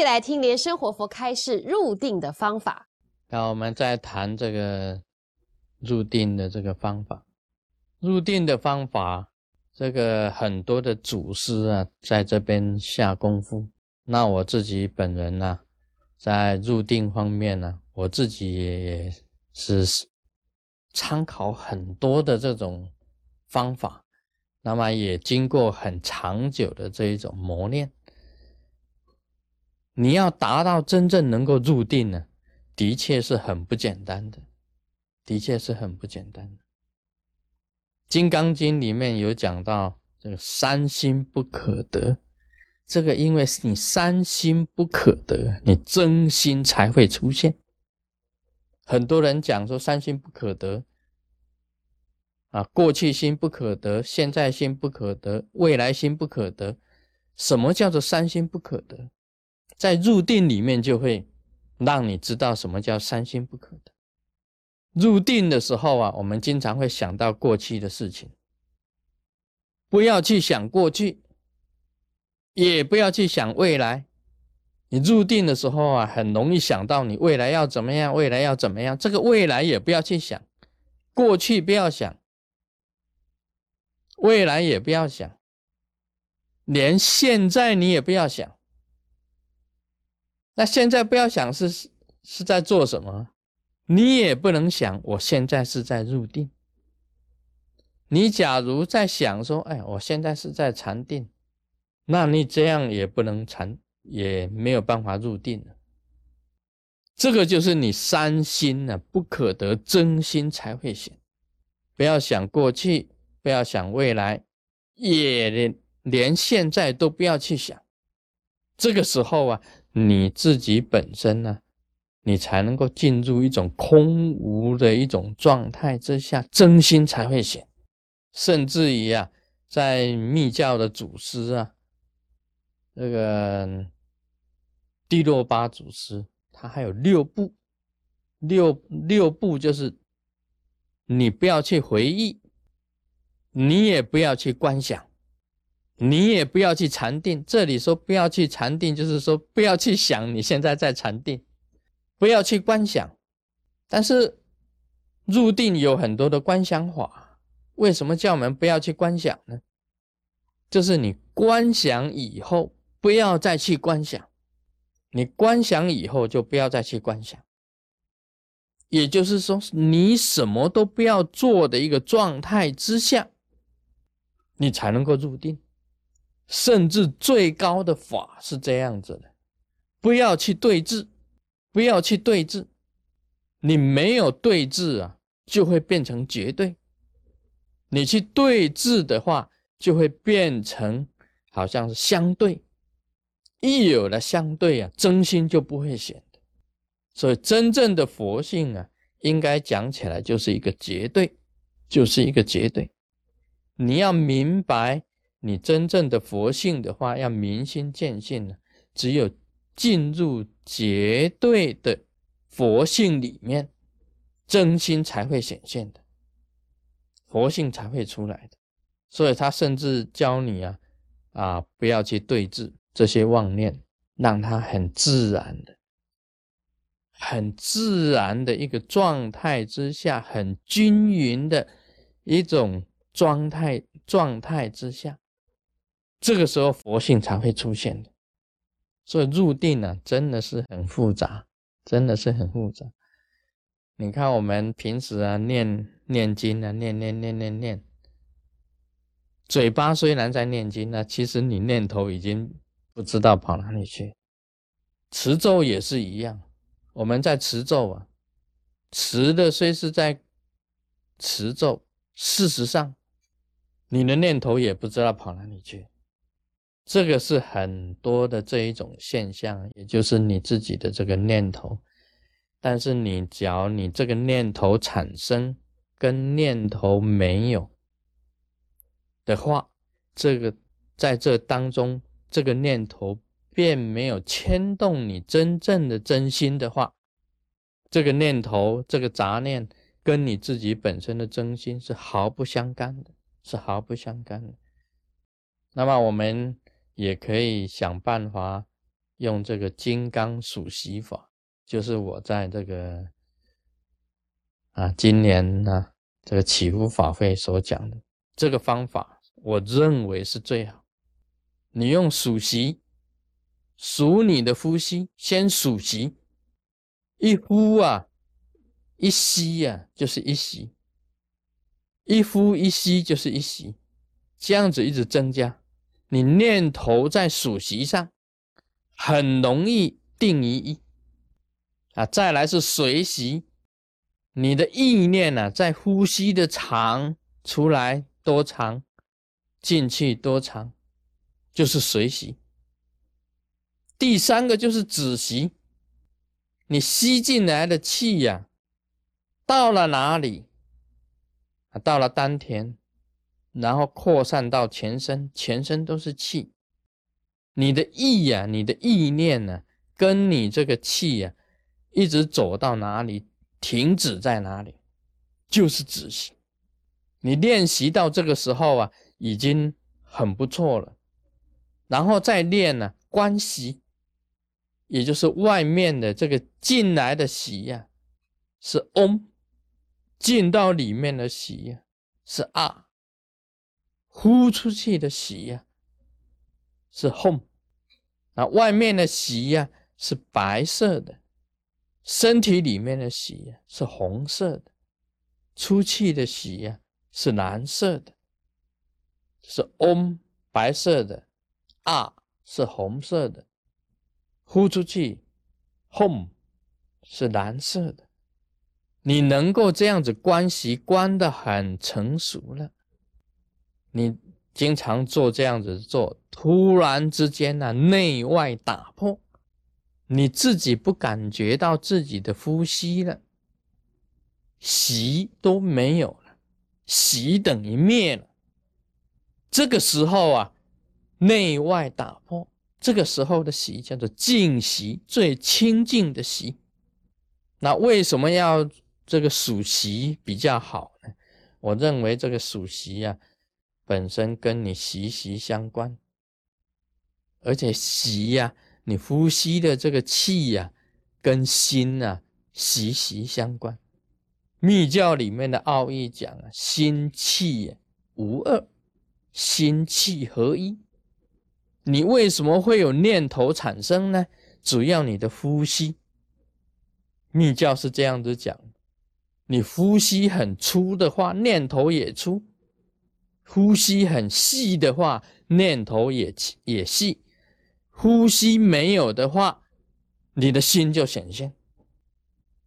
续来听莲生活佛开示入定的方法。那我们再谈这个入定的这个方法。入定的方法，这个很多的祖师啊，在这边下功夫。那我自己本人呢，在入定方面呢，我自己也是参考很多的这种方法，那么也经过很长久的这一种磨练。你要达到真正能够入定呢，的确是很不简单的，的确是很不简单的。《金刚经》里面有讲到这个三心不可得，这个因为是你三心不可得，你真心才会出现。很多人讲说三心不可得，啊，过去心不可得，现在心不可得，未来心不可得。什么叫做三心不可得？在入定里面，就会让你知道什么叫三心不可得。入定的时候啊，我们经常会想到过去的事情，不要去想过去，也不要去想未来。你入定的时候啊，很容易想到你未来要怎么样，未来要怎么样。这个未来也不要去想，过去不要想，未来也不要想，连现在你也不要想。那现在不要想是是在做什么，你也不能想我现在是在入定。你假如在想说，哎，我现在是在禅定，那你这样也不能禅，也没有办法入定了。这个就是你三心呢不可得真心才会显。不要想过去，不要想未来，也连连现在都不要去想。这个时候啊。你自己本身呢，你才能够进入一种空无的一种状态之下，真心才会显。甚至于啊，在密教的祖师啊，那个第六八祖师，他还有六步，六六步就是你不要去回忆，你也不要去观想。你也不要去禅定，这里说不要去禅定，就是说不要去想你现在在禅定，不要去观想。但是入定有很多的观想法，为什么叫我们不要去观想呢？就是你观想以后不要再去观想，你观想以后就不要再去观想，也就是说你什么都不要做的一个状态之下，你才能够入定。甚至最高的法是这样子的，不要去对峙，不要去对峙，你没有对峙啊，就会变成绝对；你去对峙的话，就会变成好像是相对。一有了相对啊，真心就不会显的。所以真正的佛性啊，应该讲起来就是一个绝对，就是一个绝对。你要明白。你真正的佛性的话，要明心见性呢，只有进入绝对的佛性里面，真心才会显现的，佛性才会出来的。所以他甚至教你啊，啊，不要去对峙这些妄念，让它很自然的、很自然的一个状态之下，很均匀的一种状态状态之下。这个时候佛性才会出现的，所以入定呢，真的是很复杂，真的是很复杂。你看我们平时啊念念经啊，念念念念念，嘴巴虽然在念经呢，其实你念头已经不知道跑哪里去。持咒也是一样，我们在持咒啊，持的虽是在持咒，事实上你的念头也不知道跑哪里去。这个是很多的这一种现象，也就是你自己的这个念头。但是你只要你这个念头产生跟念头没有的话，这个在这当中，这个念头便没有牵动你真正的真心的话，这个念头这个杂念跟你自己本身的真心是毫不相干的，是毫不相干的。那么我们。也可以想办法用这个金刚数息法，就是我在这个啊今年呢这个祈福法会所讲的这个方法，我认为是最好。你用数息数你的呼吸，先数息，一呼啊，一吸呀，就是一吸；一呼一吸就是一吸，这样子一直增加。你念头在数息上，很容易定于一啊。再来是随息，你的意念呢，在呼吸的长出来多长，进去多长，就是随息。第三个就是止息，你吸进来的气呀，到了哪里啊？到了丹田。然后扩散到全身，全身都是气。你的意呀，你的意念呢，跟你这个气呀，一直走到哪里，停止在哪里，就是止息。你练习到这个时候啊，已经很不错了。然后再练呢，观息，也就是外面的这个进来的息呀，是嗡；进到里面的息呀，是啊。呼出去的喜呀，是 home，啊，外面的喜呀是白色的，身体里面的喜呀是红色的，出气的喜呀是蓝色的，是 om 白色的，啊是红色的，呼出去 home 是蓝色的，你能够这样子关系关的很成熟了。你经常做这样子做，突然之间呢，内外打破，你自己不感觉到自己的呼吸了，习都没有了，习等于灭了。这个时候啊，内外打破，这个时候的习叫做静习，最清净的习。那为什么要这个数习比较好呢？我认为这个数习啊。本身跟你息息相关，而且息呀，你呼吸的这个气呀，跟心啊息息相关。密教里面的奥义讲啊，心气无二，心气合一。你为什么会有念头产生呢？主要你的呼吸。密教是这样子讲，你呼吸很粗的话，念头也粗。呼吸很细的话，念头也也细；呼吸没有的话，你的心就显现，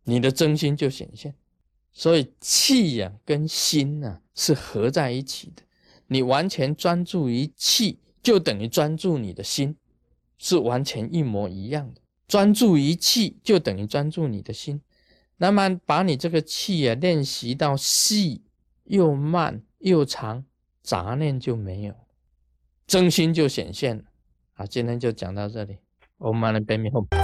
你的真心就显现。所以气呀跟心呐是合在一起的。你完全专注于气，就等于专注你的心，是完全一模一样的。专注于气，就等于专注你的心。那么把你这个气呀练习到细又慢又长。杂念就没有，真心就显现了。好，今天就讲到这里。我们来背面后。